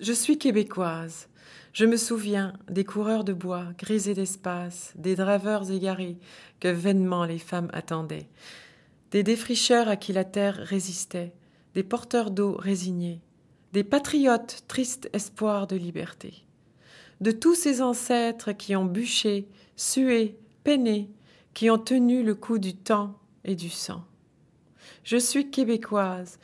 Je suis québécoise. Je me souviens des coureurs de bois, grisés d'espace, des draveurs égarés que vainement les femmes attendaient, des défricheurs à qui la terre résistait, des porteurs d'eau résignés, des patriotes tristes espoirs de liberté, de tous ces ancêtres qui ont bûché, sué, peiné, qui ont tenu le coup du temps et du sang. Je suis québécoise.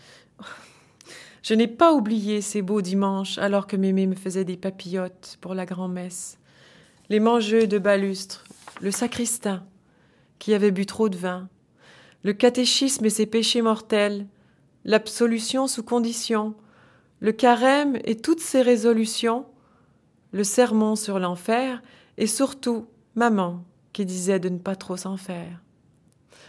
Je n'ai pas oublié ces beaux dimanches alors que mémé me faisait des papillotes pour la grand-messe, les mangeux de balustre, le sacristain qui avait bu trop de vin, le catéchisme et ses péchés mortels, l'absolution sous condition, le carême et toutes ses résolutions, le sermon sur l'enfer et surtout maman qui disait de ne pas trop s'en faire.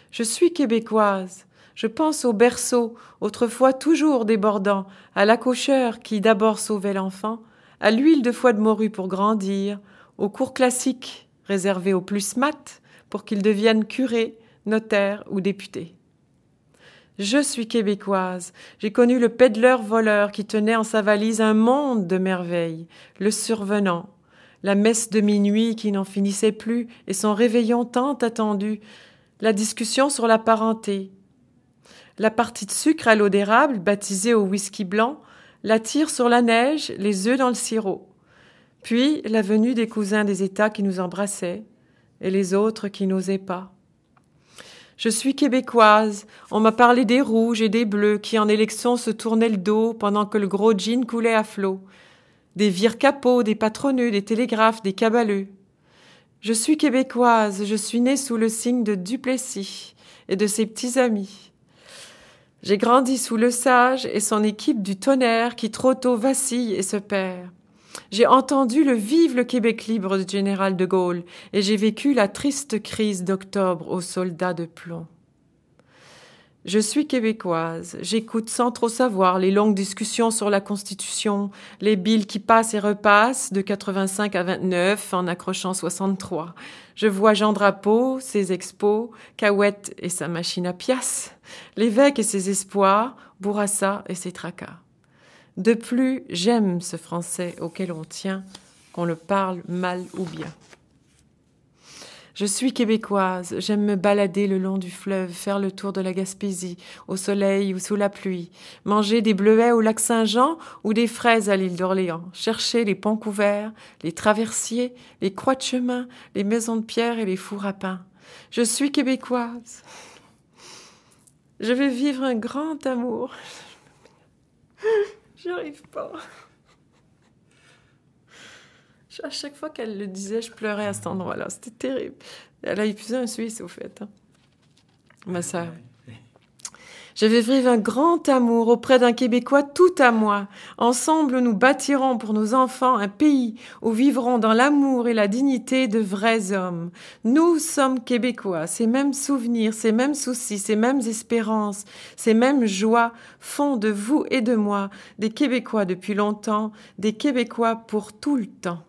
Je suis québécoise, je pense au berceau, autrefois toujours débordant, à l'accoucheur qui d'abord sauvait l'enfant, à l'huile de foie de morue pour grandir, aux cours classiques réservés aux plus mat pour qu'ils deviennent curés, notaires ou députés. Je suis québécoise. J'ai connu le pédleur voleur qui tenait en sa valise un monde de merveilles, le survenant, la messe de minuit qui n'en finissait plus et son réveillon tant attendu, la discussion sur la parenté, la partie de sucre à l'eau d'érable, baptisée au whisky blanc, la tire sur la neige, les œufs dans le sirop. Puis la venue des cousins des États qui nous embrassaient, et les autres qui n'osaient pas. Je suis québécoise. On m'a parlé des rouges et des bleus qui en élection se tournaient le dos pendant que le gros jean coulait à flot. Des vire-capots, des patronneux, des télégraphes, des cabaleux. Je suis québécoise. Je suis née sous le signe de Duplessis et de ses petits amis. J'ai grandi sous le sage et son équipe du tonnerre qui trop tôt vacille et se perd. J'ai entendu le vive le Québec libre du général de Gaulle et j'ai vécu la triste crise d'octobre aux soldats de plomb. Je suis québécoise, j'écoute sans trop savoir les longues discussions sur la Constitution, les billes qui passent et repassent de 85 à 29 en accrochant 63. Je vois Jean Drapeau, ses expos, Cahouette et sa machine à pièces, l'évêque et ses espoirs, Bourassa et ses tracas. De plus, j'aime ce français auquel on tient, qu'on le parle mal ou bien. Je suis québécoise, j'aime me balader le long du fleuve, faire le tour de la Gaspésie, au soleil ou sous la pluie, manger des bleuets au lac Saint-Jean ou des fraises à l'île d'Orléans, chercher les ponts couverts, les traversiers, les croix de chemin, les maisons de pierre et les fours à pain. Je suis québécoise. Je vais vivre un grand amour. J'arrive pas. À chaque fois qu'elle le disait, je pleurais à cet endroit-là. C'était terrible. Elle a épuisé un Suisse, au fait. Hein. Ma sœur. Je vais vivre un grand amour auprès d'un Québécois tout à moi. Ensemble, nous bâtirons pour nos enfants un pays où vivront dans l'amour et la dignité de vrais hommes. Nous sommes Québécois. Ces mêmes souvenirs, ces mêmes soucis, ces mêmes espérances, ces mêmes joies font de vous et de moi des Québécois depuis longtemps, des Québécois pour tout le temps.